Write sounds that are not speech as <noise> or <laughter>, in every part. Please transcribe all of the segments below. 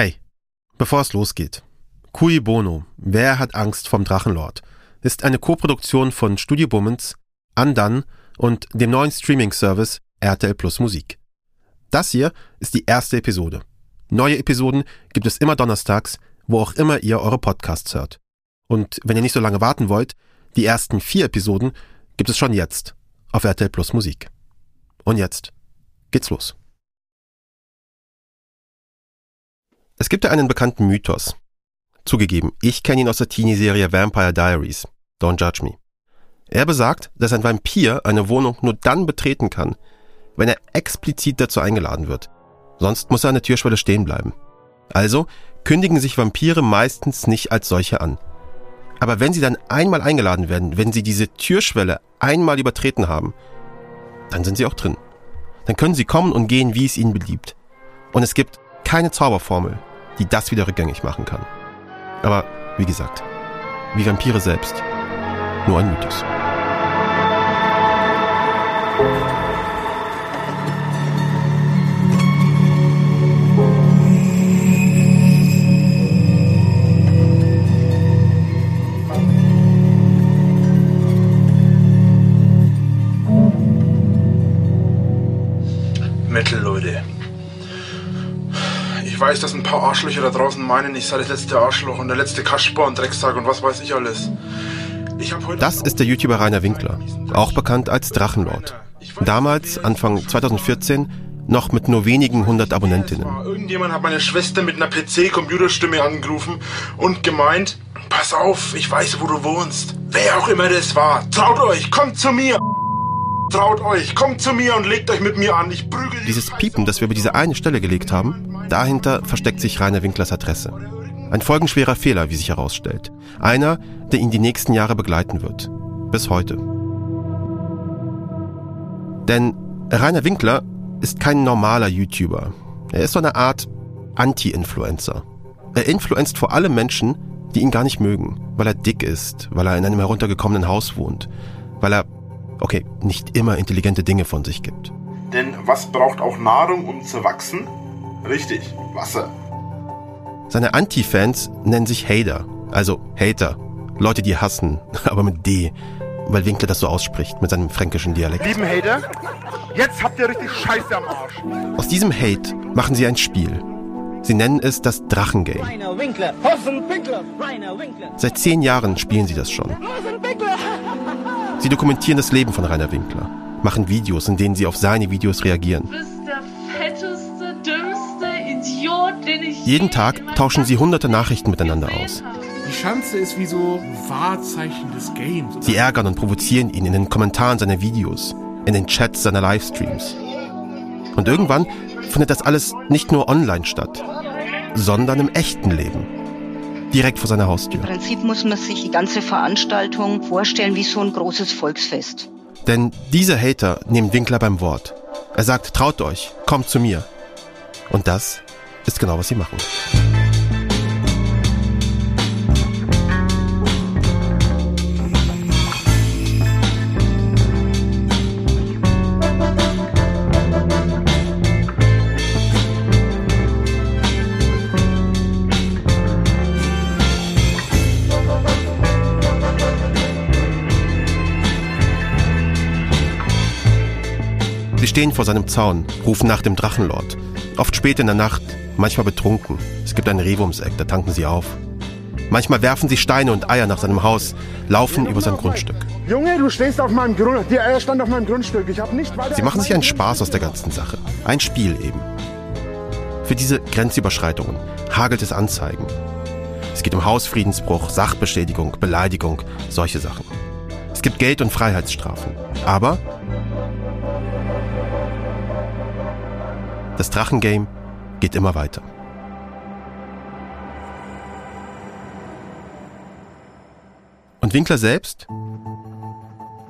Hey, bevor es losgeht. Cui Bono, Wer hat Angst vom Drachenlord? ist eine Koproduktion von Studio Bummens, Undone und dem neuen Streaming-Service RTL Plus Musik. Das hier ist die erste Episode. Neue Episoden gibt es immer donnerstags, wo auch immer ihr eure Podcasts hört. Und wenn ihr nicht so lange warten wollt, die ersten vier Episoden gibt es schon jetzt auf RTL Plus Musik. Und jetzt geht's los. Es gibt ja einen bekannten Mythos. Zugegeben, ich kenne ihn aus der Teenie-Serie Vampire Diaries. Don't judge me. Er besagt, dass ein Vampir eine Wohnung nur dann betreten kann, wenn er explizit dazu eingeladen wird. Sonst muss er an der Türschwelle stehen bleiben. Also kündigen sich Vampire meistens nicht als solche an. Aber wenn sie dann einmal eingeladen werden, wenn sie diese Türschwelle einmal übertreten haben, dann sind sie auch drin. Dann können sie kommen und gehen, wie es ihnen beliebt. Und es gibt keine Zauberformel, die das wieder rückgängig machen kann. Aber wie gesagt, wie Vampire selbst, nur ein Mythos. Metal, Leute. Ich weiß, dass ein paar Arschlöcher da draußen meinen, ich sei das letzte Arschloch und der letzte Kasper und Dreckstag und was weiß ich alles. Ich Das ist der YouTuber Rainer Winkler, auch bekannt als Drachenlord. Damals, Anfang 2014, noch mit nur wenigen hundert Abonnentinnen. Irgendjemand hat meine Schwester mit einer PC-Computerstimme angerufen und gemeint, pass auf, ich weiß, wo du wohnst. Wer auch immer das war, traut euch, kommt zu mir. Traut euch, kommt zu mir und legt euch mit mir an. Ich prügel Dieses Piepen, das wir über diese eine Stelle gelegt haben, dahinter versteckt sich Rainer Winklers Adresse. Ein folgenschwerer Fehler, wie sich herausstellt. Einer, der ihn die nächsten Jahre begleiten wird. Bis heute. Denn Rainer Winkler ist kein normaler YouTuber. Er ist so eine Art Anti-Influencer. Er influenzt vor allem Menschen, die ihn gar nicht mögen, weil er dick ist, weil er in einem heruntergekommenen Haus wohnt, weil er, okay, nicht immer intelligente Dinge von sich gibt. Denn was braucht auch Nahrung, um zu wachsen? Richtig, Wasser. Seine Anti-Fans nennen sich Hater, also Hater. Leute, die hassen, <laughs> aber mit D, weil Winkler das so ausspricht mit seinem fränkischen Dialekt. Lieben Hater, jetzt habt ihr richtig Scheiße am Arsch. Aus diesem Hate machen sie ein Spiel. Sie nennen es das Drachengame. Rainer Winkler, Hosenpinkler, Rainer Winkler, Seit zehn Jahren spielen sie das schon. Sie dokumentieren das Leben von Rainer Winkler, machen Videos, in denen sie auf seine Videos reagieren. Jeden je Tag tauschen sie hunderte Nachrichten miteinander aus. Die Schanze ist wie so ein Wahrzeichen des Games. Sie ärgern und provozieren ihn in den Kommentaren seiner Videos, in den Chats seiner Livestreams. Und irgendwann findet das alles nicht nur online statt, sondern im echten Leben. Direkt vor seiner Haustür. Im Prinzip muss man sich die ganze Veranstaltung vorstellen wie so ein großes Volksfest. Denn diese Hater nehmen Winkler beim Wort. Er sagt, traut euch, kommt zu mir. Und das ist genau, was sie machen. Sie stehen vor seinem Zaun, rufen nach dem Drachenlord. Oft spät in der Nacht, manchmal betrunken. Es gibt ein Rewe ums Eck, da tanken sie auf. Manchmal werfen sie Steine und Eier nach seinem Haus, laufen über sein Grundstück. Junge, du stehst auf meinem Grund. Der Eier stand auf meinem Grundstück. Ich habe nicht weiter. Sie machen sich einen Spaß aus der ganzen Sache. Ein Spiel eben. Für diese Grenzüberschreitungen hagelt es Anzeigen. Es geht um Hausfriedensbruch, Sachbeschädigung, Beleidigung, solche Sachen. Es gibt Geld- und Freiheitsstrafen. Aber das Drachengame geht immer weiter. Und Winkler selbst?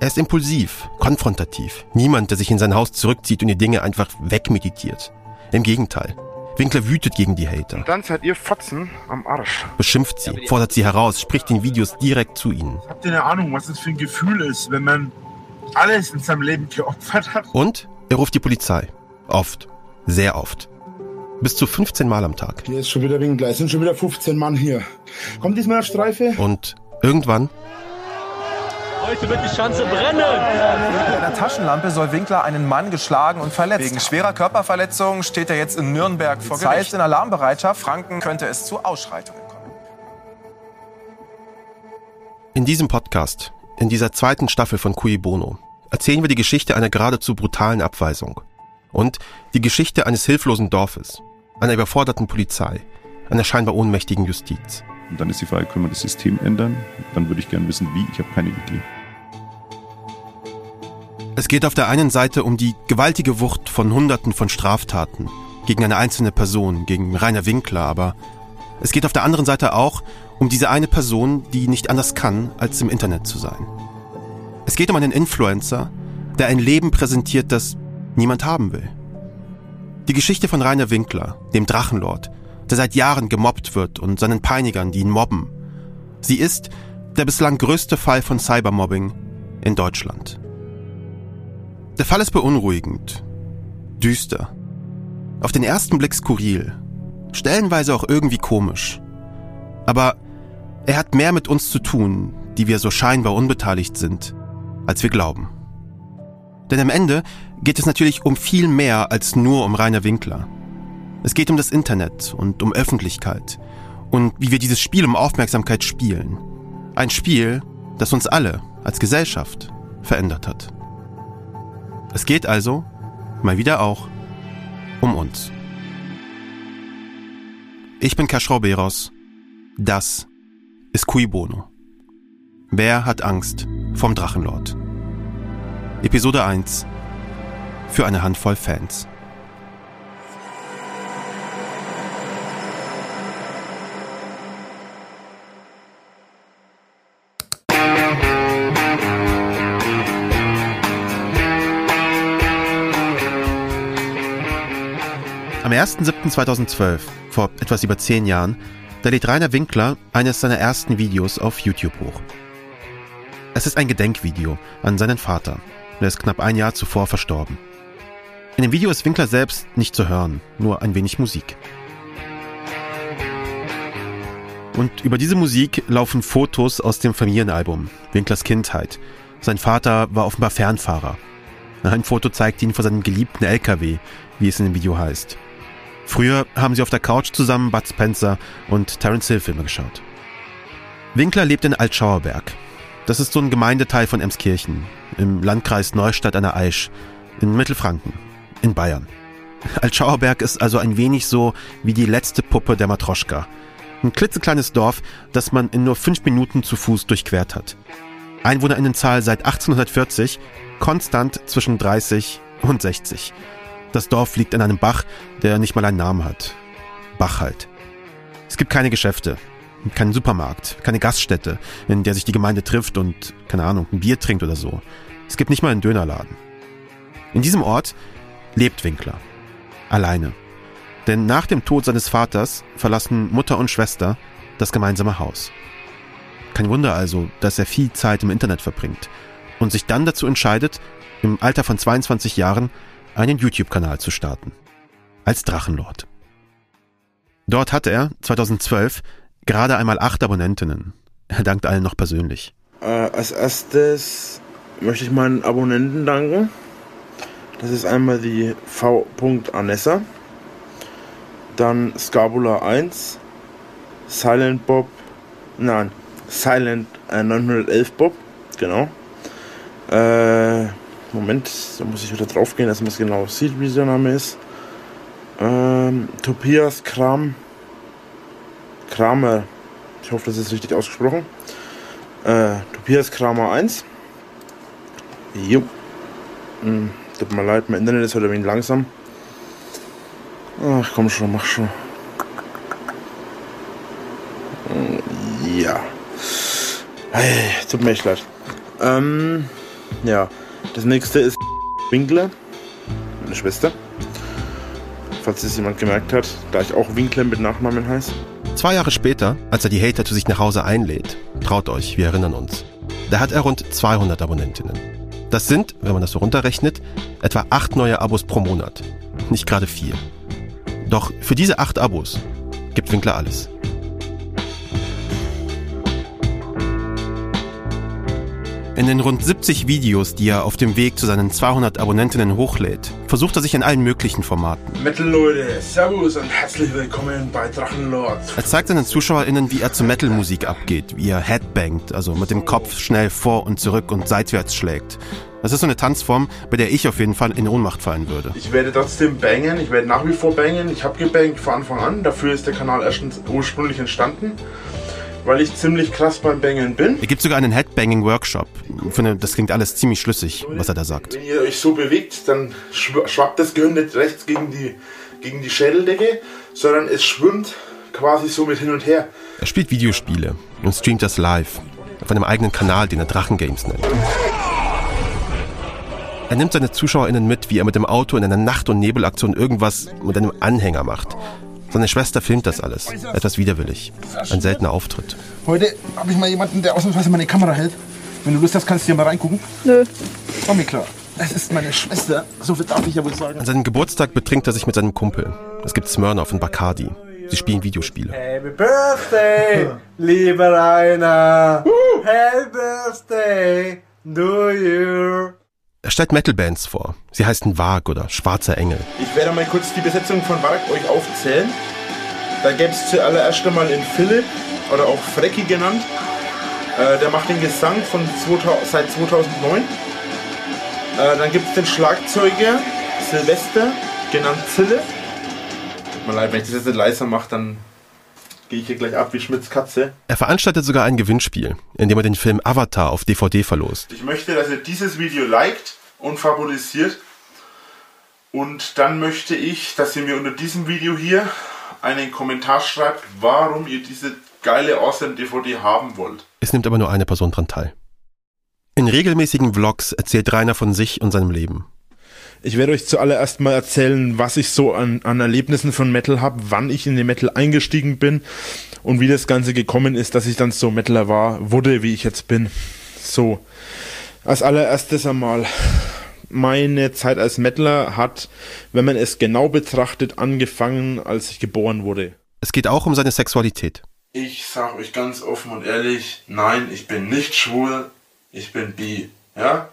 Er ist impulsiv, konfrontativ. Niemand, der sich in sein Haus zurückzieht und die Dinge einfach wegmeditiert. Im Gegenteil. Winkler wütet gegen die Hater, Dann seid ihr Fotzen am Arsch. beschimpft sie, fordert sie heraus, spricht in Videos direkt zu ihnen. Habt ihr eine Ahnung, was das für ein Gefühl ist, wenn man alles in seinem Leben geopfert hat? Und er ruft die Polizei. Oft. Sehr oft. Bis zu 15 Mal am Tag. Hier ist schon wieder Winkler. Es sind schon wieder 15 Mann hier. Kommt diesmal auf Streife? Und irgendwann Heute wird die Schanze brennen! Mit einer Taschenlampe soll Winkler einen Mann geschlagen und verletzt Wegen schwerer Körperverletzung steht er jetzt in Nürnberg vor Gericht. heißt in Alarmbereitschaft. Franken könnte es zu Ausschreitungen kommen. In diesem Podcast, in dieser zweiten Staffel von Cui Bono, erzählen wir die Geschichte einer geradezu brutalen Abweisung und die Geschichte eines hilflosen Dorfes, einer überforderten Polizei, einer scheinbar ohnmächtigen Justiz. Und dann ist die Frage, können wir das System ändern? Dann würde ich gerne wissen, wie. Ich habe keine Idee. Es geht auf der einen Seite um die gewaltige Wucht von Hunderten von Straftaten gegen eine einzelne Person, gegen Rainer Winkler, aber es geht auf der anderen Seite auch um diese eine Person, die nicht anders kann, als im Internet zu sein. Es geht um einen Influencer, der ein Leben präsentiert, das niemand haben will. Die Geschichte von Rainer Winkler, dem Drachenlord, der seit Jahren gemobbt wird und seinen Peinigern, die ihn mobben. Sie ist der bislang größte Fall von Cybermobbing in Deutschland. Der Fall ist beunruhigend, düster, auf den ersten Blick skurril, stellenweise auch irgendwie komisch. Aber er hat mehr mit uns zu tun, die wir so scheinbar unbeteiligt sind, als wir glauben. Denn am Ende geht es natürlich um viel mehr als nur um Rainer Winkler. Es geht um das Internet und um Öffentlichkeit und wie wir dieses Spiel um Aufmerksamkeit spielen. Ein Spiel, das uns alle als Gesellschaft verändert hat. Es geht also, mal wieder auch, um uns. Ich bin Kaschrau Beros. Das ist Cui Bono. Wer hat Angst vom Drachenlord? Episode 1 für eine Handvoll Fans. Am 1.7.2012, vor etwas über zehn Jahren, da lädt Rainer Winkler eines seiner ersten Videos auf YouTube hoch. Es ist ein Gedenkvideo an seinen Vater. Er ist knapp ein Jahr zuvor verstorben. In dem Video ist Winkler selbst nicht zu hören, nur ein wenig Musik. Und über diese Musik laufen Fotos aus dem Familienalbum, Winklers Kindheit. Sein Vater war offenbar Fernfahrer. Ein Foto zeigt ihn vor seinem geliebten LKW, wie es in dem Video heißt. Früher haben sie auf der Couch zusammen Bud Spencer und Terence Hill Filme geschaut. Winkler lebt in Altschauerberg. Das ist so ein Gemeindeteil von Emskirchen, im Landkreis Neustadt an der Aisch, in Mittelfranken, in Bayern. Altschauerberg ist also ein wenig so wie die letzte Puppe der Matroschka. Ein klitzekleines Dorf, das man in nur fünf Minuten zu Fuß durchquert hat. Einwohnerinnenzahl seit 1840, konstant zwischen 30 und 60. Das Dorf liegt an einem Bach, der nicht mal einen Namen hat. Bach halt. Es gibt keine Geschäfte, keinen Supermarkt, keine Gaststätte, in der sich die Gemeinde trifft und, keine Ahnung, ein Bier trinkt oder so. Es gibt nicht mal einen Dönerladen. In diesem Ort lebt Winkler. Alleine. Denn nach dem Tod seines Vaters verlassen Mutter und Schwester das gemeinsame Haus. Kein Wunder also, dass er viel Zeit im Internet verbringt und sich dann dazu entscheidet, im Alter von 22 Jahren einen YouTube-Kanal zu starten. Als Drachenlord. Dort hatte er 2012 gerade einmal acht Abonnentinnen. Er dankt allen noch persönlich. Äh, als erstes möchte ich meinen Abonnenten danken. Das ist einmal die V. Anessa, dann Scabula 1, Silent Bob, nein, Silent äh, 911 Bob, genau. Äh, Moment, da muss ich wieder drauf gehen, dass man es genau sieht, wie der Name ist. Ähm, Tobias Kram. Kramer. Ich hoffe, das ist richtig ausgesprochen. Äh, Tobias Kramer 1. Jo. Hm, tut mir leid, mein Internet ist heute ein wenig langsam. Ach komm schon, mach schon. Hm, ja. Hey, tut mir echt leid. Ähm, ja. Das nächste ist Winkler, meine Schwester. Falls es jemand gemerkt hat, da ich auch Winkler mit Nachnamen heiße. Zwei Jahre später, als er die Hater zu sich nach Hause einlädt, traut euch, wir erinnern uns, da hat er rund 200 Abonnentinnen. Das sind, wenn man das so runterrechnet, etwa acht neue Abos pro Monat. Nicht gerade viel. Doch für diese acht Abos gibt Winkler alles. In den rund 70 Videos, die er auf dem Weg zu seinen 200 Abonnentinnen hochlädt, versucht er sich in allen möglichen Formaten. Metal-Leute, Servus und herzlich willkommen bei Drachenlord. Er zeigt seinen ZuschauerInnen, wie er zur Metal-Musik abgeht, wie er Headbangt, also mit dem Kopf schnell vor und zurück und seitwärts schlägt. Das ist so eine Tanzform, bei der ich auf jeden Fall in Ohnmacht fallen würde. Ich werde trotzdem bangen, ich werde nach wie vor bangen. Ich habe gebangt von Anfang an, dafür ist der Kanal erstens ursprünglich entstanden weil ich ziemlich krass beim Bangeln bin. Er gibt sogar einen Headbanging-Workshop. Ich finde, das klingt alles ziemlich schlüssig, was er da sagt. Wenn ihr euch so bewegt, dann schwappt das Gehirn nicht rechts gegen die, gegen die Schädeldecke, sondern es schwimmt quasi so mit hin und her. Er spielt Videospiele und streamt das live auf einem eigenen Kanal, den er Drachengames nennt. Er nimmt seine ZuschauerInnen mit, wie er mit dem Auto in einer Nacht- und Nebelaktion irgendwas mit einem Anhänger macht. Seine Schwester filmt das alles. Etwas widerwillig. Ein seltener Auftritt. Heute habe ich mal jemanden, der ausnahmsweise meine Kamera hält. Wenn du Lust hast, kannst du hier mal reingucken. Nö. Komm mir klar. Das ist meine Schwester. So viel darf ich ja wohl sagen. An seinem Geburtstag betrinkt er sich mit seinem Kumpel. Es gibt Smirnoff und Bacardi. Sie spielen Videospiele. Happy Birthday, lieber Rainer. Happy Birthday, do you. Er stellt Metalbands vor. Sie heißen Wag oder Schwarzer Engel. Ich werde mal kurz die Besetzung von Wag euch aufzählen. Da gäbe es zuallererst einmal den Philipp, oder auch Frecki genannt. Äh, der macht den Gesang von 2000, seit 2009. Äh, dann gibt es den Schlagzeuger Silvester, genannt Zille. Tut mir leid, wenn ich das jetzt leiser mache, dann gehe ich hier gleich ab wie Schmidts Katze. Er veranstaltet sogar ein Gewinnspiel, in dem er den Film Avatar auf DVD verlost. Ich möchte, dass ihr dieses Video liked und favorisiert. Und dann möchte ich, dass ihr mir unter diesem Video hier einen Kommentar schreibt, warum ihr diese geile Awesome DVD haben wollt. Es nimmt aber nur eine Person dran teil. In regelmäßigen Vlogs erzählt Rainer von sich und seinem Leben. Ich werde euch zuallererst mal erzählen, was ich so an, an Erlebnissen von Metal habe, wann ich in den Metal eingestiegen bin und wie das Ganze gekommen ist, dass ich dann so Metaler war, wurde, wie ich jetzt bin. So, als allererstes einmal, meine Zeit als Metaler hat, wenn man es genau betrachtet, angefangen, als ich geboren wurde. Es geht auch um seine Sexualität. Ich sag euch ganz offen und ehrlich, nein, ich bin nicht schwul, ich bin bi, ja?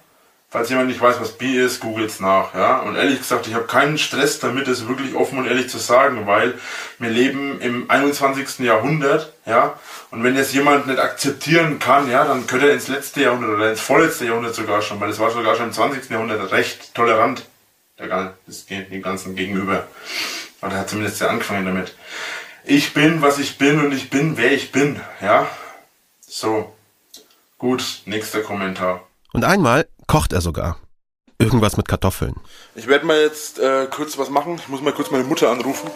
Falls jemand nicht weiß, was bi ist, googelt's nach, ja? Und ehrlich gesagt, ich habe keinen Stress damit, es wirklich offen und ehrlich zu sagen, weil wir leben im 21. Jahrhundert, ja? Und wenn jetzt jemand nicht akzeptieren kann, ja, dann könnte er ins letzte Jahrhundert oder ins vorletzte Jahrhundert sogar schon, weil es war sogar schon im 20. Jahrhundert recht tolerant, der, das geht dem Ganzen gegenüber. Oder hat zumindest ja angefangen damit. Ich bin, was ich bin und ich bin, wer ich bin, ja? So. Gut, nächster Kommentar. Und einmal kocht er sogar. Irgendwas mit Kartoffeln. Ich werde mal jetzt äh, kurz was machen. Ich muss mal kurz meine Mutter anrufen,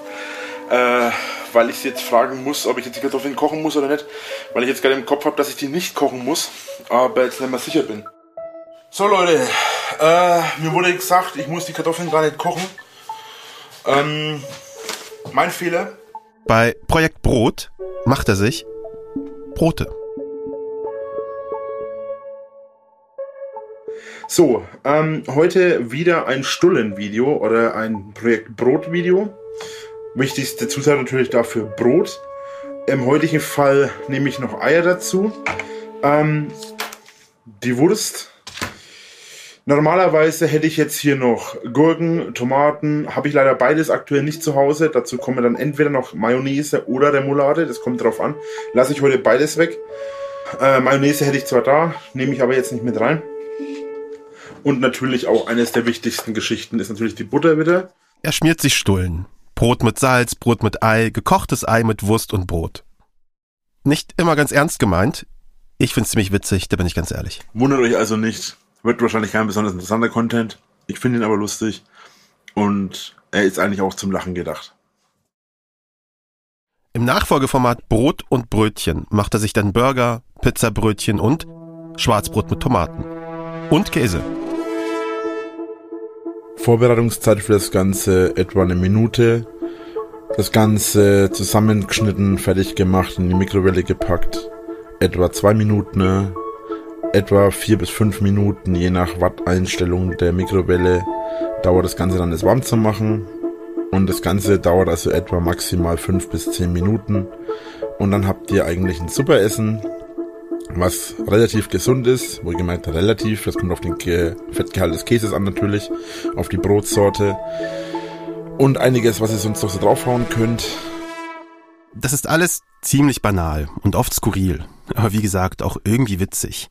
äh, weil ich sie jetzt fragen muss, ob ich jetzt die Kartoffeln kochen muss oder nicht. Weil ich jetzt gerade im Kopf habe, dass ich die nicht kochen muss, aber jetzt nicht mehr sicher bin. So Leute, äh, mir wurde gesagt, ich muss die Kartoffeln gar nicht kochen. Ähm, mein Fehler. Bei Projekt Brot macht er sich Brote. So, ähm, heute wieder ein Stullen-Video oder ein Projekt Brot-Video. Wichtigste Zutat natürlich dafür Brot. Im heutigen Fall nehme ich noch Eier dazu. Ähm, die Wurst. Normalerweise hätte ich jetzt hier noch Gurken, Tomaten. Habe ich leider beides aktuell nicht zu Hause. Dazu kommen dann entweder noch Mayonnaise oder Remoulade. Das kommt drauf an. Lasse ich heute beides weg. Äh, Mayonnaise hätte ich zwar da, nehme ich aber jetzt nicht mit rein. Und natürlich auch eines der wichtigsten Geschichten ist natürlich die Butter wieder. Er schmiert sich Stullen. Brot mit Salz, Brot mit Ei, gekochtes Ei mit Wurst und Brot. Nicht immer ganz ernst gemeint. Ich find's ziemlich witzig, da bin ich ganz ehrlich. Wundert euch also nicht. Wird wahrscheinlich kein besonders interessanter Content. Ich finde ihn aber lustig. Und er ist eigentlich auch zum Lachen gedacht. Im Nachfolgeformat Brot und Brötchen macht er sich dann Burger, Pizzabrötchen und Schwarzbrot mit Tomaten. Und Käse. Vorbereitungszeit für das Ganze etwa eine Minute. Das Ganze zusammengeschnitten, fertig gemacht, in die Mikrowelle gepackt. Etwa zwei Minuten, etwa vier bis fünf Minuten, je nach Watteinstellung der Mikrowelle, dauert das Ganze dann, es warm zu machen. Und das Ganze dauert also etwa maximal 5 bis 10 Minuten. Und dann habt ihr eigentlich ein super Essen, was relativ gesund ist. Wohlgemerkt relativ, das kommt auf den Fettgehalt des Käses an natürlich, auf die Brotsorte und einiges, was ihr sonst noch so draufhauen könnt. Das ist alles ziemlich banal und oft skurril, aber wie gesagt auch irgendwie witzig.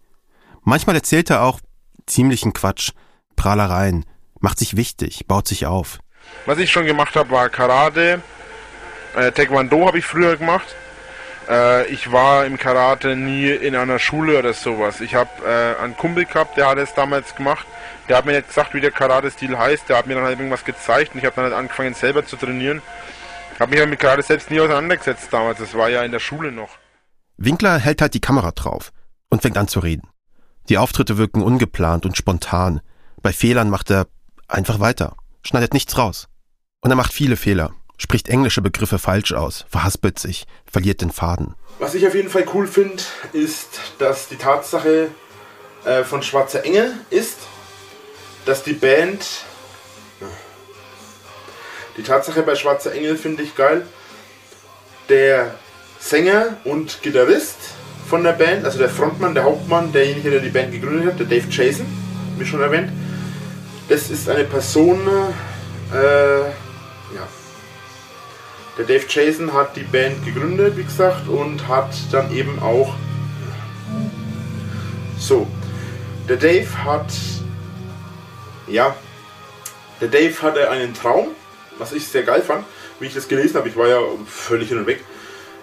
Manchmal erzählt er auch ziemlichen Quatsch, Prahlereien, macht sich wichtig, baut sich auf. Was ich schon gemacht habe, war Karate. Äh, Taekwondo habe ich früher gemacht. Äh, ich war im Karate nie in einer Schule oder sowas. Ich habe äh, einen Kumpel gehabt, der hat es damals gemacht. Der hat mir nicht gesagt, wie der Karate-Stil heißt. Der hat mir dann halt irgendwas gezeigt und ich habe dann halt angefangen selber zu trainieren. Habe mich halt mit Karate selbst nie auseinandergesetzt damals. Das war ja in der Schule noch. Winkler hält halt die Kamera drauf und fängt an zu reden. Die Auftritte wirken ungeplant und spontan. Bei Fehlern macht er einfach weiter, schneidet nichts raus. Und er macht viele Fehler, spricht englische Begriffe falsch aus, verhaspelt sich, verliert den Faden. Was ich auf jeden Fall cool finde, ist, dass die Tatsache äh, von Schwarzer Engel ist, dass die Band. Die Tatsache bei Schwarzer Engel finde ich geil. Der Sänger und Gitarrist von der Band, also der Frontmann, der Hauptmann, derjenige, der die Band gegründet hat, der Dave Jason, wie schon erwähnt, das ist eine Person, äh, ja. Der Dave Jason hat die Band gegründet, wie gesagt, und hat dann eben auch. So. Der Dave hat. Ja. Der Dave hatte einen Traum, was ich sehr geil fand, wie ich das gelesen habe. Ich war ja völlig hin und weg.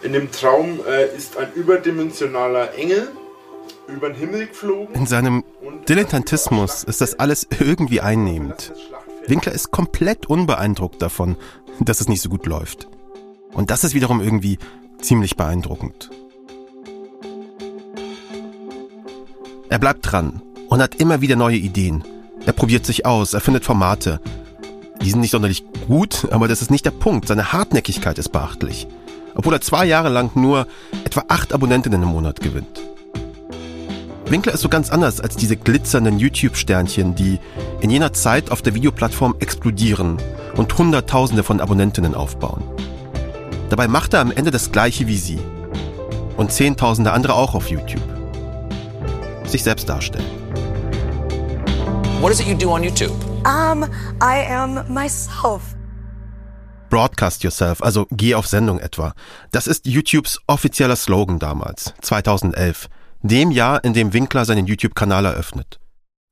In dem Traum äh, ist ein überdimensionaler Engel über den Himmel geflogen. In seinem Dilettantismus ist das alles irgendwie einnehmend. Winkler ist komplett unbeeindruckt davon, dass es nicht so gut läuft. Und das ist wiederum irgendwie ziemlich beeindruckend. Er bleibt dran und hat immer wieder neue Ideen. Er probiert sich aus, er findet Formate. Die sind nicht sonderlich gut, aber das ist nicht der Punkt. Seine Hartnäckigkeit ist beachtlich. Obwohl er zwei Jahre lang nur etwa acht Abonnentinnen im Monat gewinnt. Winkler ist so ganz anders als diese glitzernden YouTube-Sternchen, die in jener Zeit auf der Videoplattform explodieren und Hunderttausende von Abonnentinnen aufbauen. Dabei macht er am Ende das gleiche wie sie. Und Zehntausende andere auch auf YouTube. Sich selbst darstellen. What is it you do on YouTube? Um, I am myself. Broadcast yourself, also geh auf Sendung etwa. Das ist YouTubes offizieller Slogan damals, 2011 dem Jahr, in dem Winkler seinen YouTube-Kanal eröffnet.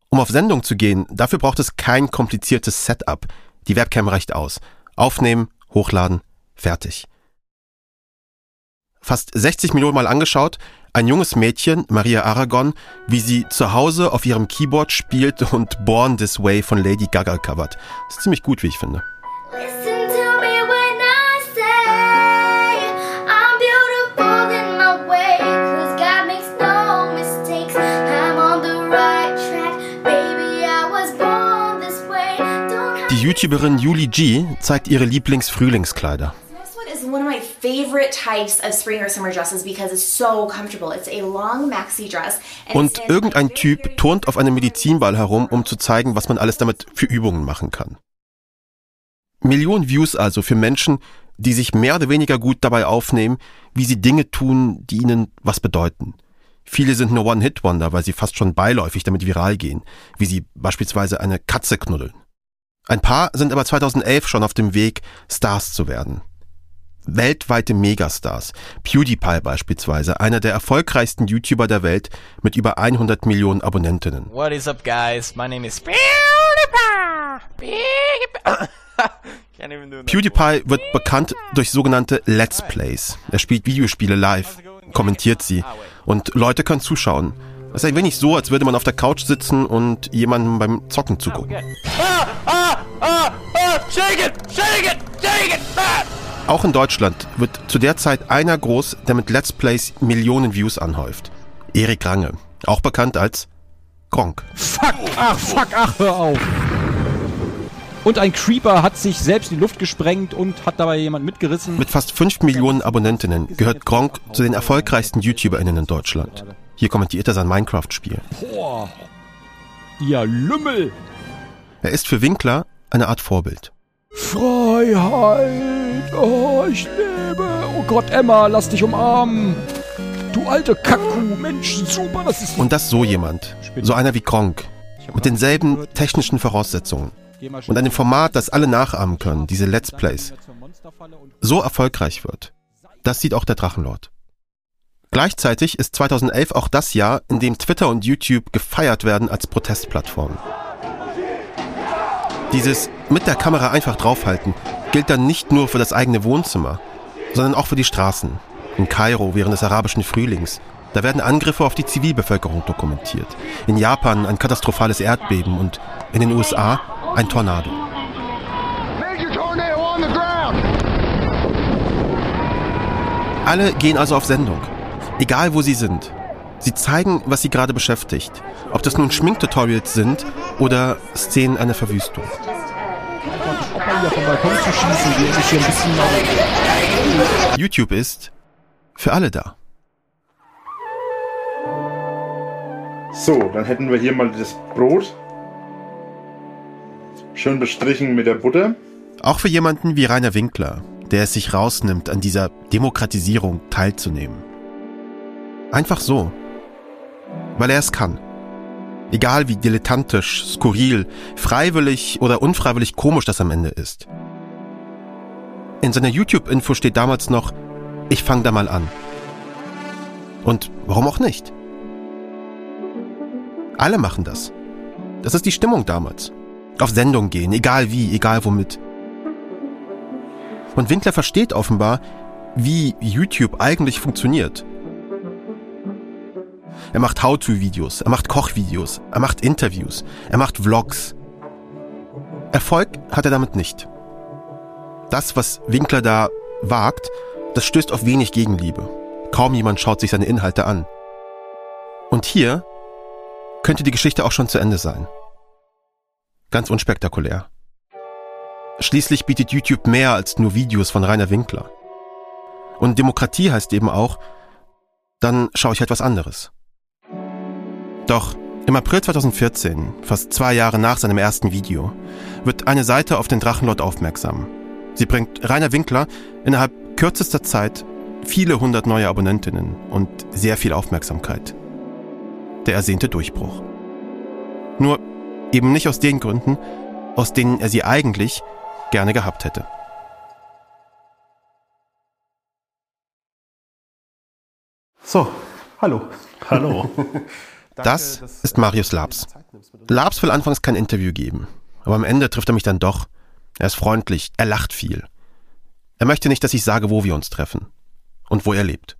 Um auf Sendung zu gehen, dafür braucht es kein kompliziertes Setup. Die Webcam reicht aus. Aufnehmen, hochladen, fertig. Fast 60 Millionen Mal angeschaut, ein junges Mädchen, Maria Aragon, wie sie zu Hause auf ihrem Keyboard spielt und Born This Way von Lady Gaga covert. Das ist ziemlich gut, wie ich finde. Die YouTuberin Julie G zeigt ihre Lieblings-Frühlingskleider. Und irgendein Typ turnt auf einem Medizinball herum, um zu zeigen, was man alles damit für Übungen machen kann. Millionen Views also für Menschen, die sich mehr oder weniger gut dabei aufnehmen, wie sie Dinge tun, die ihnen was bedeuten. Viele sind nur One-Hit-Wonder, weil sie fast schon beiläufig damit viral gehen, wie sie beispielsweise eine Katze knuddeln. Ein paar sind aber 2011 schon auf dem Weg, Stars zu werden. Weltweite Megastars. PewDiePie beispielsweise, einer der erfolgreichsten YouTuber der Welt mit über 100 Millionen Abonnentinnen. What is up, guys? My name is PewDiePie. <laughs> PewDiePie wird bekannt durch sogenannte Let's Plays. Er spielt Videospiele live, kommentiert sie und Leute können zuschauen. Es ist ein wenig so, als würde man auf der Couch sitzen und jemandem beim Zocken zugucken. Ah, ah, ah, ah, shake it, shake it, shake it, ah. Auch in Deutschland wird zu der Zeit einer groß, der mit Let's Plays Millionen Views anhäuft. Erik Range, auch bekannt als Gronk. Fuck, ach, fuck, ach, hör auf. Und ein Creeper hat sich selbst in die Luft gesprengt und hat dabei jemand mitgerissen. Mit fast 5 Millionen Abonnentinnen gehört Gronk zu den erfolgreichsten YouTuberInnen in Deutschland. Hier kommentiert er sein Minecraft-Spiel. Boah, ihr Lümmel! Er ist für Winkler eine Art Vorbild. Freiheit! Oh, ich lebe! Oh Gott, Emma, lass dich umarmen! Du alte Kackkuh! Mensch, super, das ist... Und das so jemand. So einer wie Kronk. Mit denselben technischen Voraussetzungen. Und einem Format, das alle nachahmen können, diese Let's Plays. So erfolgreich wird. Das sieht auch der Drachenlord. Gleichzeitig ist 2011 auch das Jahr, in dem Twitter und YouTube gefeiert werden als Protestplattformen. Dieses mit der Kamera einfach draufhalten gilt dann nicht nur für das eigene Wohnzimmer, sondern auch für die Straßen. In Kairo während des arabischen Frühlings. Da werden Angriffe auf die Zivilbevölkerung dokumentiert. In Japan ein katastrophales Erdbeben und in den USA ein Tornado. Alle gehen also auf Sendung. Egal wo sie sind. Sie zeigen, was sie gerade beschäftigt. Ob das nun Schminktutorials sind oder Szenen einer Verwüstung. YouTube ist für alle da. So, dann hätten wir hier mal das Brot. Schön bestrichen mit der Butter. Auch für jemanden wie Rainer Winkler, der es sich rausnimmt, an dieser Demokratisierung teilzunehmen. Einfach so. Weil er es kann. Egal wie dilettantisch, skurril, freiwillig oder unfreiwillig komisch das am Ende ist. In seiner YouTube-Info steht damals noch, ich fang da mal an. Und warum auch nicht? Alle machen das. Das ist die Stimmung damals. Auf Sendung gehen, egal wie, egal womit. Und Winkler versteht offenbar, wie YouTube eigentlich funktioniert. Er macht How-to-Videos, er macht Kochvideos, er macht Interviews, er macht Vlogs. Erfolg hat er damit nicht. Das, was Winkler da wagt, das stößt auf wenig Gegenliebe. Kaum jemand schaut sich seine Inhalte an. Und hier könnte die Geschichte auch schon zu Ende sein. Ganz unspektakulär. Schließlich bietet YouTube mehr als nur Videos von Rainer Winkler. Und Demokratie heißt eben auch, dann schaue ich etwas anderes. Doch im April 2014, fast zwei Jahre nach seinem ersten Video, wird eine Seite auf den Drachenlord aufmerksam. Sie bringt Rainer Winkler innerhalb kürzester Zeit viele hundert neue Abonnentinnen und sehr viel Aufmerksamkeit. Der ersehnte Durchbruch. Nur eben nicht aus den Gründen, aus denen er sie eigentlich gerne gehabt hätte. So, hallo. Hallo. <laughs> Das ist Marius Labs. Labs will anfangs kein Interview geben, aber am Ende trifft er mich dann doch. Er ist freundlich, er lacht viel. Er möchte nicht, dass ich sage, wo wir uns treffen und wo er lebt.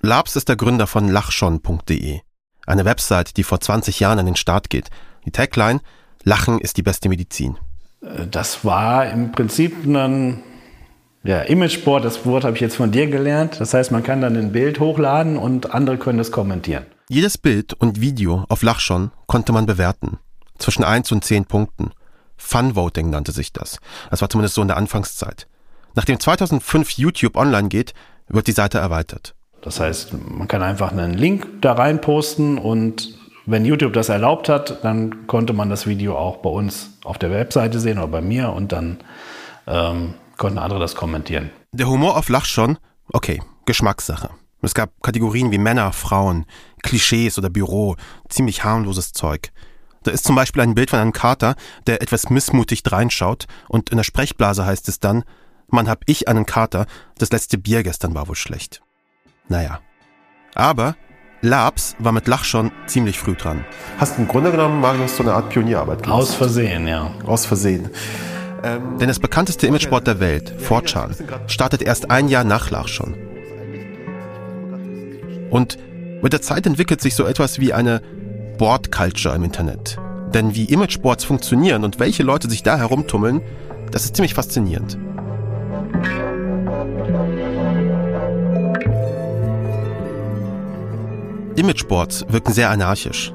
Labs ist der Gründer von lachschon.de, eine Website, die vor 20 Jahren an den Start geht. Die Tagline, Lachen ist die beste Medizin. Das war im Prinzip ein ja, Imageboard, das Wort habe ich jetzt von dir gelernt. Das heißt, man kann dann ein Bild hochladen und andere können es kommentieren. Jedes Bild und Video auf Lachschon konnte man bewerten. Zwischen 1 und 10 Punkten. Fun Voting nannte sich das. Das war zumindest so in der Anfangszeit. Nachdem 2005 YouTube online geht, wird die Seite erweitert. Das heißt, man kann einfach einen Link da rein posten und wenn YouTube das erlaubt hat, dann konnte man das Video auch bei uns auf der Webseite sehen oder bei mir und dann ähm, konnten andere das kommentieren. Der Humor auf Lachschon, okay, Geschmackssache. Es gab Kategorien wie Männer, Frauen, Klischees oder Büro, ziemlich harmloses Zeug. Da ist zum Beispiel ein Bild von einem Kater, der etwas missmutig reinschaut und in der Sprechblase heißt es dann, man hab ich einen Kater, das letzte Bier gestern war wohl schlecht. Naja. Aber Labs war mit Lach schon ziemlich früh dran. Hast im Grunde genommen, Marius, so eine Art Pionierarbeit gemacht. Aus Versehen, ja. Aus Versehen. Ähm, Denn das bekannteste Imagesport der Welt, 4chan, startet erst ein Jahr nach Lach schon. Und mit der Zeit entwickelt sich so etwas wie eine Board-Culture im Internet. Denn wie Imageboards funktionieren und welche Leute sich da herumtummeln, das ist ziemlich faszinierend. Imageboards wirken sehr anarchisch.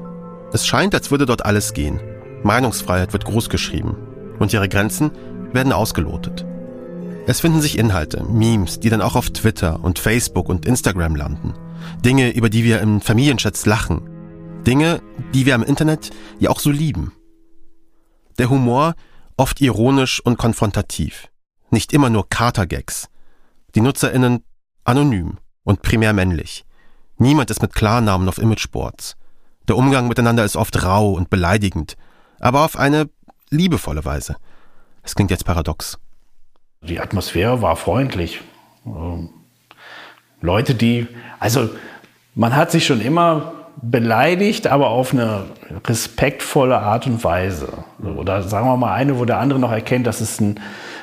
Es scheint, als würde dort alles gehen. Meinungsfreiheit wird großgeschrieben und ihre Grenzen werden ausgelotet. Es finden sich Inhalte, Memes, die dann auch auf Twitter und Facebook und Instagram landen. Dinge, über die wir im Familienchats lachen. Dinge, die wir im Internet ja auch so lieben. Der Humor Oft ironisch und konfrontativ. Nicht immer nur Katergags. Die NutzerInnen anonym und primär männlich. Niemand ist mit Klarnamen auf Imageboards. Der Umgang miteinander ist oft rau und beleidigend, aber auf eine liebevolle Weise. Es klingt jetzt paradox. Die Atmosphäre war freundlich. Ähm, Leute, die, also man hat sich schon immer beleidigt, aber auf eine respektvolle Art und Weise. Oder sagen wir mal eine, wo der andere noch erkennt, dass es, ein,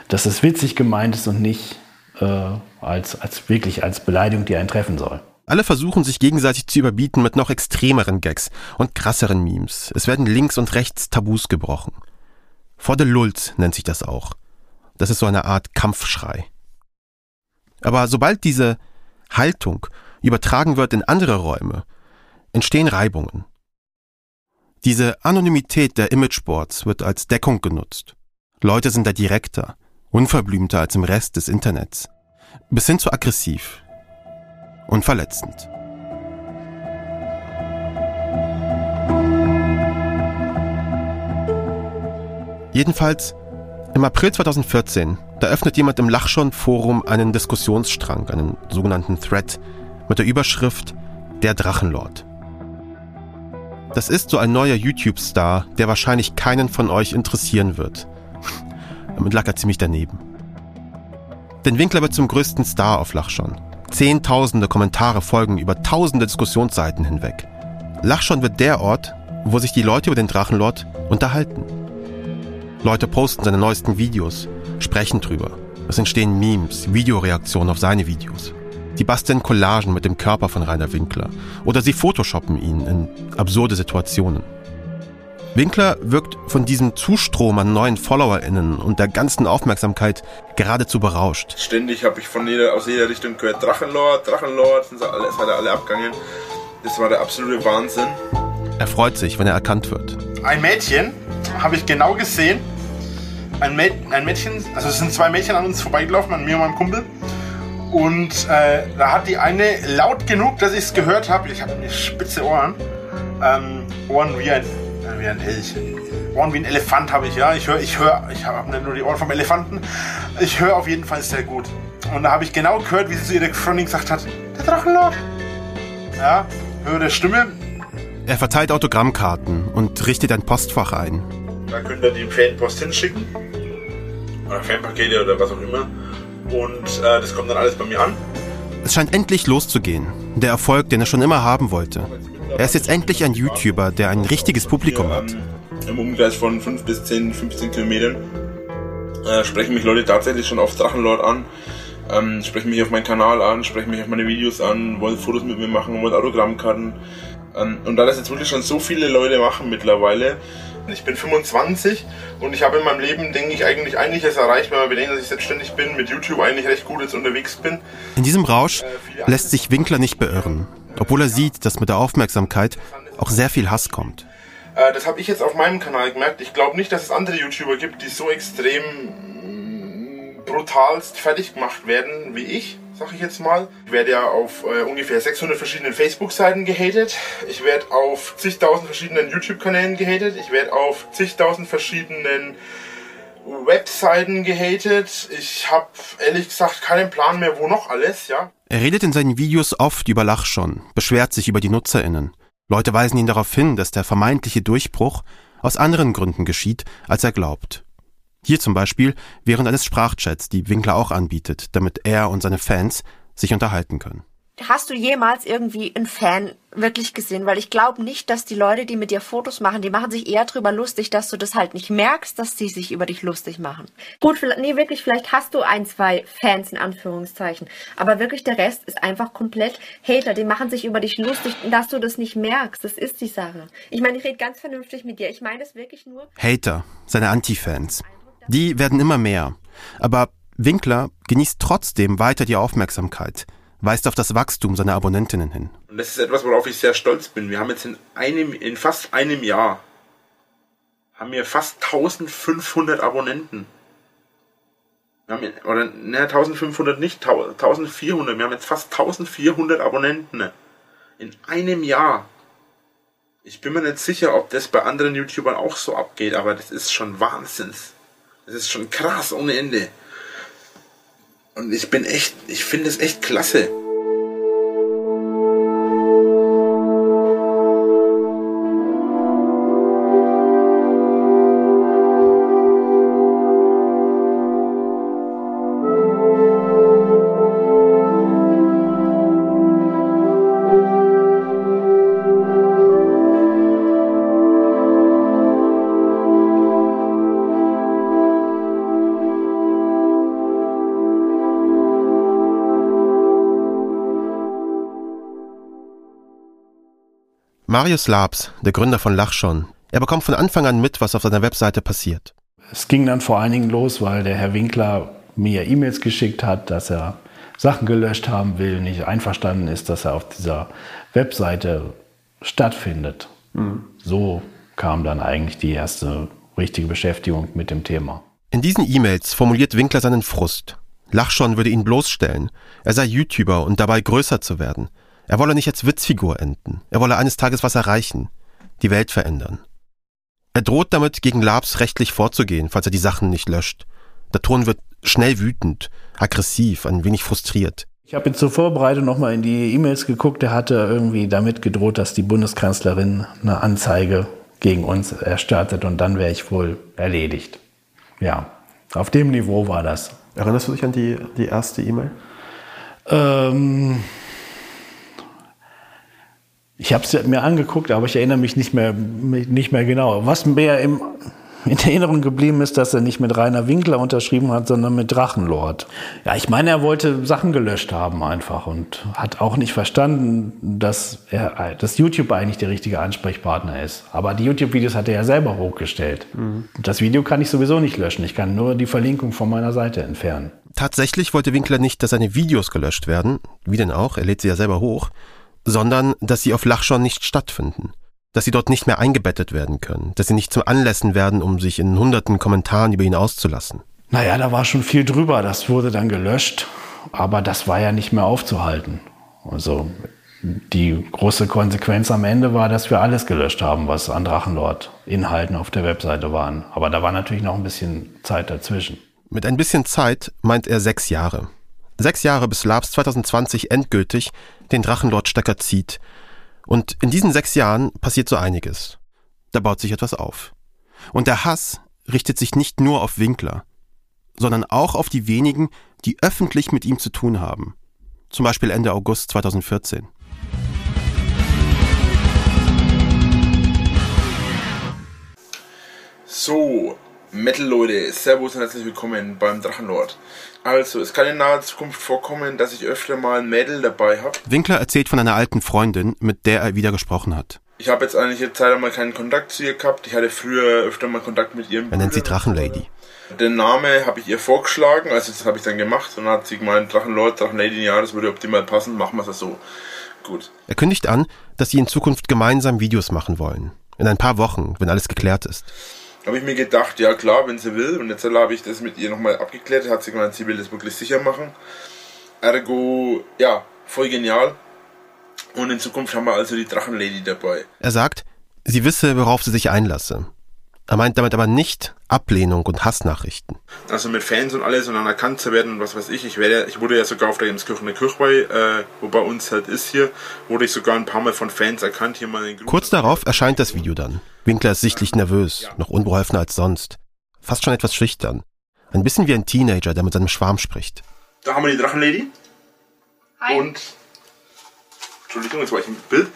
dass es witzig gemeint ist und nicht äh, als, als wirklich als Beleidigung, die einen treffen soll. Alle versuchen sich gegenseitig zu überbieten mit noch extremeren Gags und krasseren Memes. Es werden links und rechts Tabus gebrochen. For the Lult nennt sich das auch. Das ist so eine Art Kampfschrei. Aber sobald diese Haltung übertragen wird in andere Räume, entstehen Reibungen. Diese Anonymität der Imageboards wird als Deckung genutzt. Leute sind da direkter, unverblümter als im Rest des Internets. Bis hin zu aggressiv und verletzend. Jedenfalls im April 2014, da öffnet jemand im Lachschon-Forum einen Diskussionsstrang, einen sogenannten Thread, mit der Überschrift Der Drachenlord. Das ist so ein neuer YouTube-Star, der wahrscheinlich keinen von euch interessieren wird. Damit lag er ziemlich daneben. Denn Winkler wird zum größten Star auf Lachschon. Zehntausende Kommentare folgen über tausende Diskussionsseiten hinweg. Lachschon wird der Ort, wo sich die Leute über den Drachenlord unterhalten. Leute posten seine neuesten Videos, sprechen drüber. Es entstehen Memes, Videoreaktionen auf seine Videos. Die basteln Collagen mit dem Körper von Rainer Winkler oder sie photoshoppen ihn in absurde Situationen. Winkler wirkt von diesem Zustrom an neuen FollowerInnen und der ganzen Aufmerksamkeit geradezu berauscht. Ständig habe ich von jeder, aus jeder Richtung gehört, Drachenlord, Drachenlord, sind sie alle, es alle abgegangen. Das war der absolute Wahnsinn. Er freut sich, wenn er erkannt wird. Ein Mädchen habe ich genau gesehen. Ein, Mä ein Mädchen, also es sind zwei Mädchen an uns vorbeigelaufen, an mir und meinem Kumpel. Und äh, da hat die eine laut genug, dass ich es gehört habe. Ich habe mir spitze Ohren. Ähm, Ohren wie ein, äh, wie ein Elch. Ohren wie ein Elefant habe ich, ja. Ich höre, ich höre, ich habe nicht nur die Ohren vom Elefanten. Ich höre auf jeden Fall sehr gut. Und da habe ich genau gehört, wie sie zu ihrer Freundin gesagt hat: Der Drachenlord. Ja, höre der Stimme. Er verteilt Autogrammkarten und richtet ein Postfach ein. Da könnt ihr die Fanpost hinschicken. Oder Fanpakete oder was auch immer. Und äh, das kommt dann alles bei mir an. Es scheint endlich loszugehen. Der Erfolg, den er schon immer haben wollte. Er ist jetzt endlich ein YouTuber, der ein richtiges Publikum hat. Ähm, Im Umkreis von 5 bis 10, 15 Kilometern äh, sprechen mich Leute tatsächlich schon auf Drachenlord an. Ähm, sprechen mich auf meinen Kanal an, sprechen mich auf meine Videos an, wollen Fotos mit mir machen, wollen Autogrammkarten. Ähm, und da das jetzt wirklich schon so viele Leute machen mittlerweile, ich bin 25 und ich habe in meinem Leben, denke ich, eigentlich einiges erreicht, wenn man bedenkt, dass ich selbstständig bin, mit YouTube eigentlich recht gut jetzt unterwegs bin. In diesem Rausch lässt sich Winkler nicht beirren, obwohl er sieht, dass mit der Aufmerksamkeit auch sehr viel Hass kommt. Äh, das habe ich jetzt auf meinem Kanal gemerkt. Ich glaube nicht, dass es andere YouTuber gibt, die so extrem brutalst fertig gemacht werden wie ich sag ich jetzt mal. Ich werde ja auf äh, ungefähr 600 verschiedenen Facebook-Seiten gehatet. Ich werde auf zigtausend verschiedenen YouTube-Kanälen gehatet. Ich werde auf zigtausend verschiedenen Webseiten gehatet. Ich habe ehrlich gesagt keinen Plan mehr, wo noch alles, ja. Er redet in seinen Videos oft über Lachschon, beschwert sich über die NutzerInnen. Leute weisen ihn darauf hin, dass der vermeintliche Durchbruch aus anderen Gründen geschieht, als er glaubt. Hier zum Beispiel während eines Sprachchats, die Winkler auch anbietet, damit er und seine Fans sich unterhalten können. Hast du jemals irgendwie einen Fan wirklich gesehen? Weil ich glaube nicht, dass die Leute, die mit dir Fotos machen, die machen sich eher drüber lustig, dass du das halt nicht merkst, dass sie sich über dich lustig machen. Gut, nee, wirklich, vielleicht hast du ein, zwei Fans in Anführungszeichen. Aber wirklich der Rest ist einfach komplett Hater. Die machen sich über dich lustig, dass du das nicht merkst. Das ist die Sache. Ich meine, ich rede ganz vernünftig mit dir. Ich meine es wirklich nur. Hater, seine Anti-Fans. Die werden immer mehr. Aber Winkler genießt trotzdem weiter die Aufmerksamkeit, weist auf das Wachstum seiner Abonnentinnen hin. Und das ist etwas, worauf ich sehr stolz bin. Wir haben jetzt in einem, in fast einem Jahr, haben wir fast 1500 Abonnenten. Wir haben, oder, ne, 1500 nicht, 1400. Wir haben jetzt fast 1400 Abonnenten. In einem Jahr. Ich bin mir nicht sicher, ob das bei anderen YouTubern auch so abgeht, aber das ist schon Wahnsinns. Das ist schon krass ohne Ende. Und ich bin echt, ich finde es echt klasse. Marius Labs, der Gründer von Lachschon, er bekommt von Anfang an mit, was auf seiner Webseite passiert. Es ging dann vor allen Dingen los, weil der Herr Winkler mir E-Mails geschickt hat, dass er Sachen gelöscht haben will, nicht einverstanden ist, dass er auf dieser Webseite stattfindet. Mhm. So kam dann eigentlich die erste richtige Beschäftigung mit dem Thema. In diesen E-Mails formuliert Winkler seinen Frust. Lachschon würde ihn bloßstellen. Er sei YouTuber und dabei größer zu werden. Er wolle nicht als Witzfigur enden. Er wolle eines Tages was erreichen. Die Welt verändern. Er droht damit, gegen Labs rechtlich vorzugehen, falls er die Sachen nicht löscht. Der Ton wird schnell wütend, aggressiv, ein wenig frustriert. Ich habe jetzt zur Vorbereitung nochmal in die E-Mails geguckt. Er hatte irgendwie damit gedroht, dass die Bundeskanzlerin eine Anzeige gegen uns erstattet und dann wäre ich wohl erledigt. Ja, auf dem Niveau war das. Erinnerst du dich an die, die erste E-Mail? Ähm, ich habe es mir angeguckt, aber ich erinnere mich nicht mehr, nicht mehr genau. Was mir im, in Erinnerung geblieben ist, dass er nicht mit Rainer Winkler unterschrieben hat, sondern mit Drachenlord. Ja, ich meine, er wollte Sachen gelöscht haben einfach und hat auch nicht verstanden, dass, er, dass YouTube eigentlich der richtige Ansprechpartner ist. Aber die YouTube-Videos hat er ja selber hochgestellt. Mhm. Das Video kann ich sowieso nicht löschen. Ich kann nur die Verlinkung von meiner Seite entfernen. Tatsächlich wollte Winkler nicht, dass seine Videos gelöscht werden. Wie denn auch? Er lädt sie ja selber hoch sondern dass sie auf Lachschon nicht stattfinden, dass sie dort nicht mehr eingebettet werden können, dass sie nicht zum Anlässen werden, um sich in hunderten Kommentaren über ihn auszulassen. Naja, da war schon viel drüber, das wurde dann gelöscht, aber das war ja nicht mehr aufzuhalten. Also die große Konsequenz am Ende war, dass wir alles gelöscht haben, was an Drachenlord-Inhalten auf der Webseite waren. Aber da war natürlich noch ein bisschen Zeit dazwischen. Mit ein bisschen Zeit meint er sechs Jahre. Sechs Jahre bis Labs 2020 endgültig den Drachenlord-Stecker zieht. Und in diesen sechs Jahren passiert so einiges. Da baut sich etwas auf. Und der Hass richtet sich nicht nur auf Winkler, sondern auch auf die wenigen, die öffentlich mit ihm zu tun haben. Zum Beispiel Ende August 2014. So, Metal-Leute, Servus und herzlich willkommen beim Drachenlord. Also, es kann in naher Zukunft vorkommen, dass ich öfter mal ein Mädel dabei habe. Winkler erzählt von einer alten Freundin, mit der er wieder gesprochen hat. Ich habe jetzt eigentlich eine Zeit einmal keinen Kontakt zu ihr gehabt. Ich hatte früher öfter mal Kontakt mit ihrem Er nennt sie Drachenlady. Den Namen habe ich ihr vorgeschlagen, also das habe ich dann gemacht und dann hat sie gemeint, Drachenlord, Drachenlady, ja, das würde optimal passen, machen wir es so. Gut. Er kündigt an, dass sie in Zukunft gemeinsam Videos machen wollen. In ein paar Wochen, wenn alles geklärt ist habe ich mir gedacht, ja klar, wenn sie will. Und jetzt habe ich das mit ihr nochmal abgeklärt. Hat sie gemeint, sie will das wirklich sicher machen. Ergo, ja, voll genial. Und in Zukunft haben wir also die Drachenlady dabei. Er sagt, sie wisse, worauf sie sich einlasse. Er meint damit aber nicht Ablehnung und Hassnachrichten. Also mit Fans und alles und anerkannt zu werden und was weiß ich. Ich, werde, ich wurde ja sogar auf der Gemskirchener Kirchweih, äh, wo bei uns halt ist hier, wurde ich sogar ein paar Mal von Fans erkannt. Hier mal in Kurz darauf erscheint das Video dann. Winkler ist sichtlich nervös, noch unbeholfener als sonst. Fast schon etwas schüchtern. Ein bisschen wie ein Teenager, der mit seinem Schwarm spricht. Da haben wir die Drachenlady. Hi. Und Entschuldigung, jetzt war ich im Bild.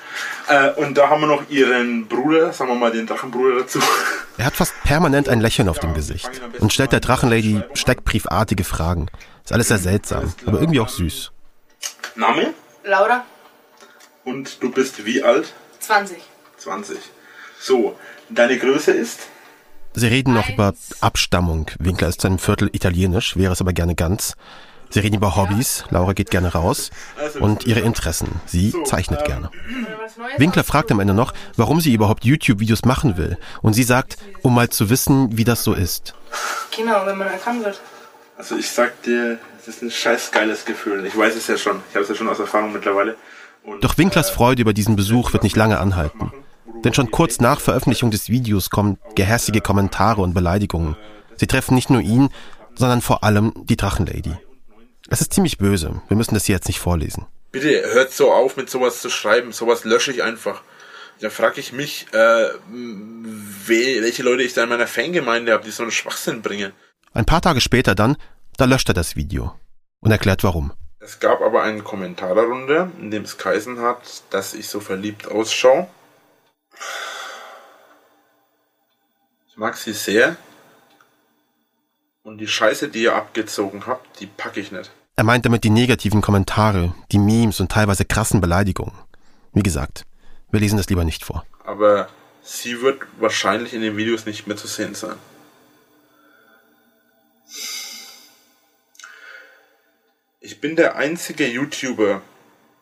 Äh, und da haben wir noch ihren Bruder, sagen wir mal den Drachenbruder dazu. <laughs> Er hat fast permanent ein Lächeln auf dem Gesicht und stellt der Drachenlady steckbriefartige Fragen. Ist alles sehr seltsam, aber irgendwie auch süß. Name? Laura? Und du bist wie alt? 20. 20. So, deine Größe ist? Sie reden noch über Abstammung. Winkler ist zu einem Viertel italienisch, wäre es aber gerne ganz. Sie reden über Hobbys, Laura geht gerne raus und ihre Interessen. Sie zeichnet gerne. Winkler fragt am Ende noch, warum sie überhaupt YouTube-Videos machen will. Und sie sagt, um mal zu wissen, wie das so ist. Genau, wenn man erkannt wird. Also ich sag dir, es ist ein scheiß geiles Gefühl. Ich weiß es ja schon. Ich habe es ja schon aus Erfahrung mittlerweile. Und Doch Winklers Freude über diesen Besuch wird nicht lange anhalten. Denn schon kurz nach Veröffentlichung des Videos kommen gehässige Kommentare und Beleidigungen. Sie treffen nicht nur ihn, sondern vor allem die Drachenlady. Es ist ziemlich böse. Wir müssen das hier jetzt nicht vorlesen. Bitte hört so auf, mit sowas zu schreiben. Sowas lösche ich einfach. Da frage ich mich, äh, welche Leute ich da in meiner Fangemeinde habe, die so einen Schwachsinn bringen. Ein paar Tage später dann, da löscht er das Video und erklärt warum. Es gab aber einen Kommentar darunter, in dem es geheißen hat, dass ich so verliebt ausschaue. Ich mag sie sehr. Und die Scheiße, die ihr abgezogen habt, die packe ich nicht. Er meint damit die negativen Kommentare, die Memes und teilweise krassen Beleidigungen. Wie gesagt, wir lesen das lieber nicht vor. Aber sie wird wahrscheinlich in den Videos nicht mehr zu sehen sein. Ich bin der einzige YouTuber,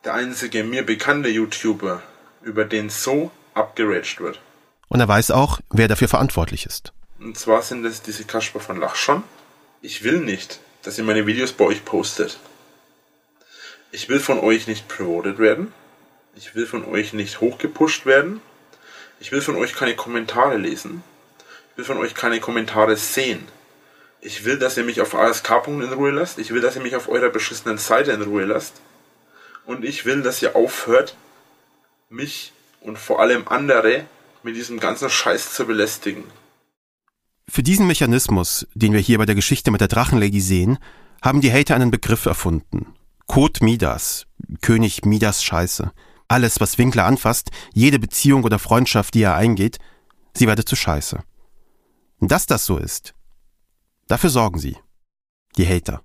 der einzige mir bekannte YouTuber, über den so abgeraged wird. Und er weiß auch, wer dafür verantwortlich ist. Und zwar sind es diese Kasper von Lachschon. Ich will nicht, dass ihr meine Videos bei euch postet. Ich will von euch nicht promoted werden. Ich will von euch nicht hochgepusht werden. Ich will von euch keine Kommentare lesen. Ich will von euch keine Kommentare sehen. Ich will, dass ihr mich auf ASK. in Ruhe lasst. Ich will, dass ihr mich auf eurer beschissenen Seite in Ruhe lasst. Und ich will, dass ihr aufhört, mich und vor allem andere mit diesem ganzen Scheiß zu belästigen. Für diesen Mechanismus, den wir hier bei der Geschichte mit der Drachenlady sehen, haben die Hater einen Begriff erfunden. Code Midas, König Midas Scheiße. Alles, was Winkler anfasst, jede Beziehung oder Freundschaft, die er eingeht, sie werde zu Scheiße. Und dass das so ist, dafür sorgen sie. Die Hater.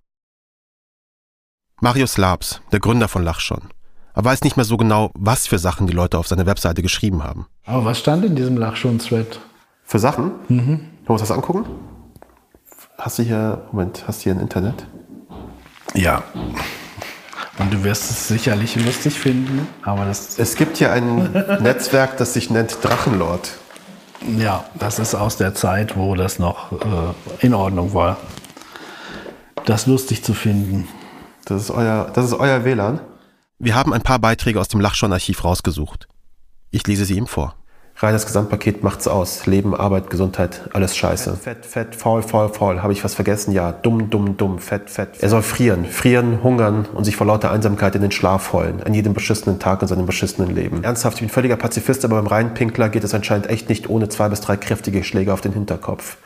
Marius Labs, der Gründer von Lachschon. Er weiß nicht mehr so genau, was für Sachen die Leute auf seiner Webseite geschrieben haben. Aber was stand in diesem Lachschon-Thread? Für Sachen? Mhm. Wollen wir uns das angucken? Hast du hier, Moment, hast du hier ein Internet? Ja. Und du wirst es sicherlich lustig finden, aber das. Es gibt hier ein <laughs> Netzwerk, das sich nennt Drachenlord. Ja, das ist aus der Zeit, wo das noch äh, in Ordnung war, das lustig zu finden. Das ist euer, das ist euer WLAN. Wir haben ein paar Beiträge aus dem Lachschon-Archiv rausgesucht. Ich lese sie ihm vor. Reines Gesamtpaket macht's aus. Leben, Arbeit, Gesundheit, alles scheiße. Fett, fett, faul, faul, faul. Habe ich was vergessen? Ja. Dumm, dumm, dumm. Fett, fett. Er soll frieren. Frieren, hungern und sich vor lauter Einsamkeit in den Schlaf heulen. An jedem beschissenen Tag in seinem beschissenen Leben. Ernsthaft, ich bin völliger Pazifist, aber beim Reinpinkler geht es anscheinend echt nicht ohne zwei bis drei kräftige Schläge auf den Hinterkopf.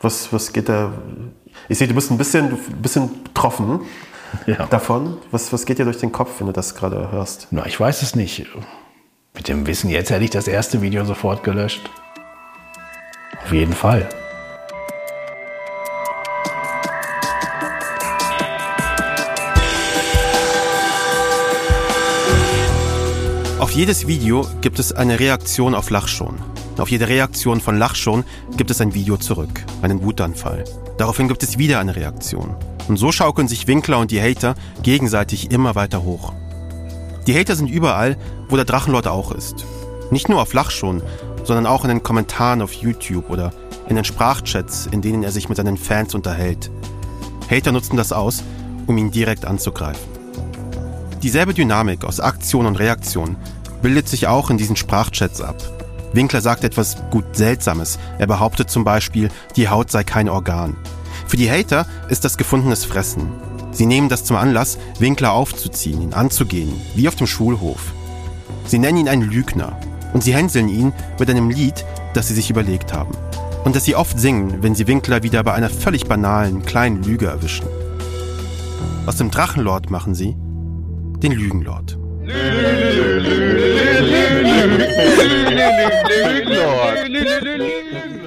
Was, was geht da? Ich sehe, du bist ein bisschen, ein bisschen betroffen Ja. davon. Was, was geht dir durch den Kopf, wenn du das gerade hörst? Na, ich weiß es nicht. Mit dem Wissen jetzt hätte ich das erste Video sofort gelöscht. Auf jeden Fall. Auf jedes Video gibt es eine Reaktion auf Lachschon. Auf jede Reaktion von Lachschon gibt es ein Video zurück, einen Wutanfall. Daraufhin gibt es wieder eine Reaktion. Und so schaukeln sich Winkler und die Hater gegenseitig immer weiter hoch. Die Hater sind überall, wo der Drachenlord auch ist. Nicht nur auf Lachschon, sondern auch in den Kommentaren auf YouTube oder in den Sprachchats, in denen er sich mit seinen Fans unterhält. Hater nutzen das aus, um ihn direkt anzugreifen. Dieselbe Dynamik aus Aktion und Reaktion bildet sich auch in diesen Sprachchats ab. Winkler sagt etwas gut Seltsames. Er behauptet zum Beispiel, die Haut sei kein Organ. Für die Hater ist das gefundenes Fressen. Sie nehmen das zum Anlass, Winkler aufzuziehen, ihn anzugehen, wie auf dem Schulhof. Sie nennen ihn einen Lügner und sie hänseln ihn mit einem Lied, das sie sich überlegt haben. Und das sie oft singen, wenn sie Winkler wieder bei einer völlig banalen, kleinen Lüge erwischen. Aus dem Drachenlord machen sie den Lügenlord.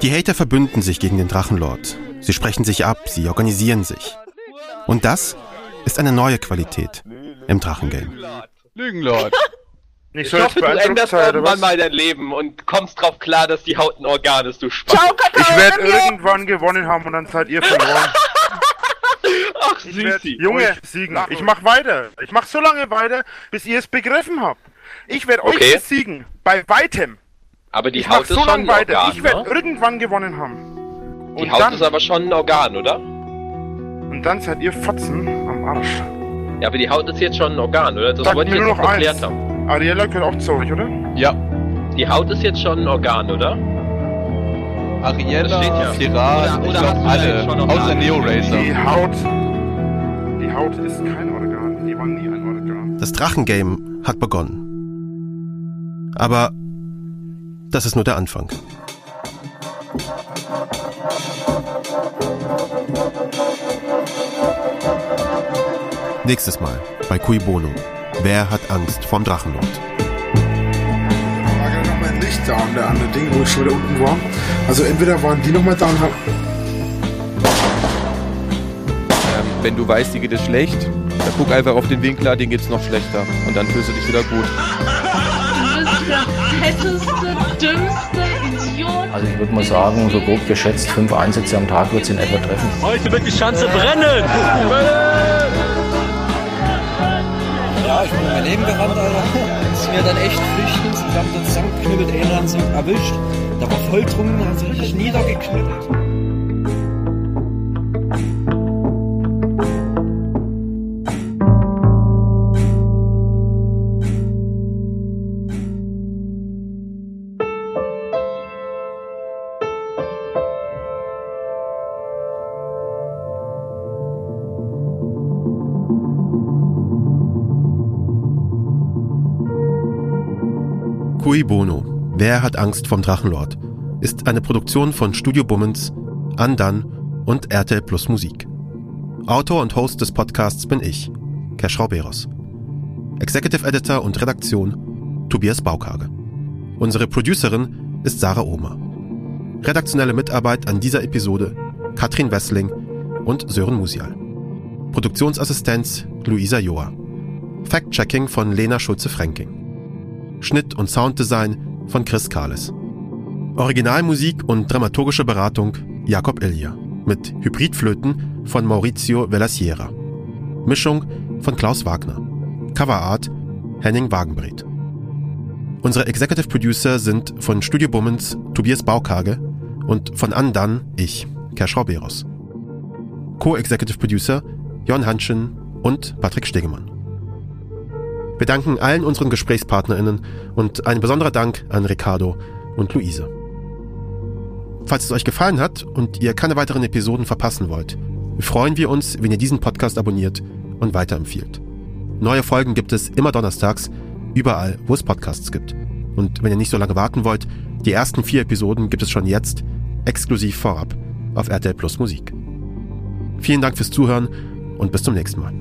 Die Hater verbünden sich gegen den Drachenlord. Sie sprechen sich ab, sie organisieren sich. Und das ist eine neue Qualität im Drachengame. Lügenlord. <laughs> Ich so als hoffe, du änderst irgendwann was? mal dein Leben und kommst drauf klar, dass die Haut ein Organ ist, du Spaß. Ich werde irgendwann gewonnen haben und dann seid ihr verloren. <laughs> Ach, Ich werd, Süßi. Junge, siegen. Ich mach weiter. Ich mach so lange weiter, bis ihr es begriffen habt. Ich werde euch Okay. besiegen. Bei weitem. Aber die ich mach Haut so ist schon lange ein weiter. Organ, ich werde ne? irgendwann gewonnen haben. Die Und Haut dann, ist aber schon ein Organ, oder? Und dann seid ihr Fotzen am Arsch. Ja, aber die Haut ist jetzt schon ein Organ, oder? Das Sag wollte mir ich nur jetzt noch noch eins. geklärt haben. Ariella gehört auch zu euch, oder? Ja. Die Haut ist jetzt schon ein Organ, oder? Ariella, Pirat, ich glaube alle, außer Neo Racer. Die Haut. Die Haut ist kein Organ. Die war nie ein Organ. Das Drachengame hat begonnen. Aber das ist nur der Anfang. Nächstes Mal bei Cui Bono. Wer hat Angst vorm Drachenlord? war gerade noch mein Licht da an der anderen Ding, wo ich schon wieder unten war. Also entweder waren die noch mal da und haben... Ähm, wenn du weißt, dir geht es schlecht, dann guck einfach auf den Winkler, den geht's noch schlechter. Und dann fühlst du dich wieder gut. Du bist der fetteste, dümmste Idiot. Also ich würde mal sagen, so grob geschätzt, fünf Einsätze am Tag wird es in etwa treffen. Heute wird die Schanze brennen! Ja, ich bin um mein Leben gerannt, Alter. Ist mir dann echt flüchtend. Ich hab da zusammengeknüppelt, hat so erwischt. Der war voll trunken, hat so richtig niedergeknüppelt. Hat Angst vom Drachenlord? Ist eine Produktion von Studio Bummens, Andan und RTL Plus Musik. Autor und Host des Podcasts bin ich, Cash Rauberos. Executive Editor und Redaktion Tobias Baukage. Unsere Producerin ist Sarah Ohmer. Redaktionelle Mitarbeit an dieser Episode Katrin Wessling und Sören Musial. Produktionsassistenz Luisa Joa. Fact-Checking von Lena Schulze-Fränking. Schnitt und Sounddesign von Chris Kahles. Originalmusik und dramaturgische Beratung Jakob Ilja mit Hybridflöten von Maurizio Vellasiera. Mischung von Klaus Wagner. Coverart Henning Wagenbreth. Unsere Executive Producer sind von Studio Bummens Tobias Baukage und von Andan ich, Kersch Rauberos. Co-Executive Producer Jon Hanschen und Patrick Stegemann. Wir danken allen unseren GesprächspartnerInnen und ein besonderer Dank an Ricardo und Luise. Falls es euch gefallen hat und ihr keine weiteren Episoden verpassen wollt, freuen wir uns, wenn ihr diesen Podcast abonniert und weiterempfiehlt. Neue Folgen gibt es immer donnerstags, überall, wo es Podcasts gibt. Und wenn ihr nicht so lange warten wollt, die ersten vier Episoden gibt es schon jetzt, exklusiv vorab, auf RTL Plus Musik. Vielen Dank fürs Zuhören und bis zum nächsten Mal.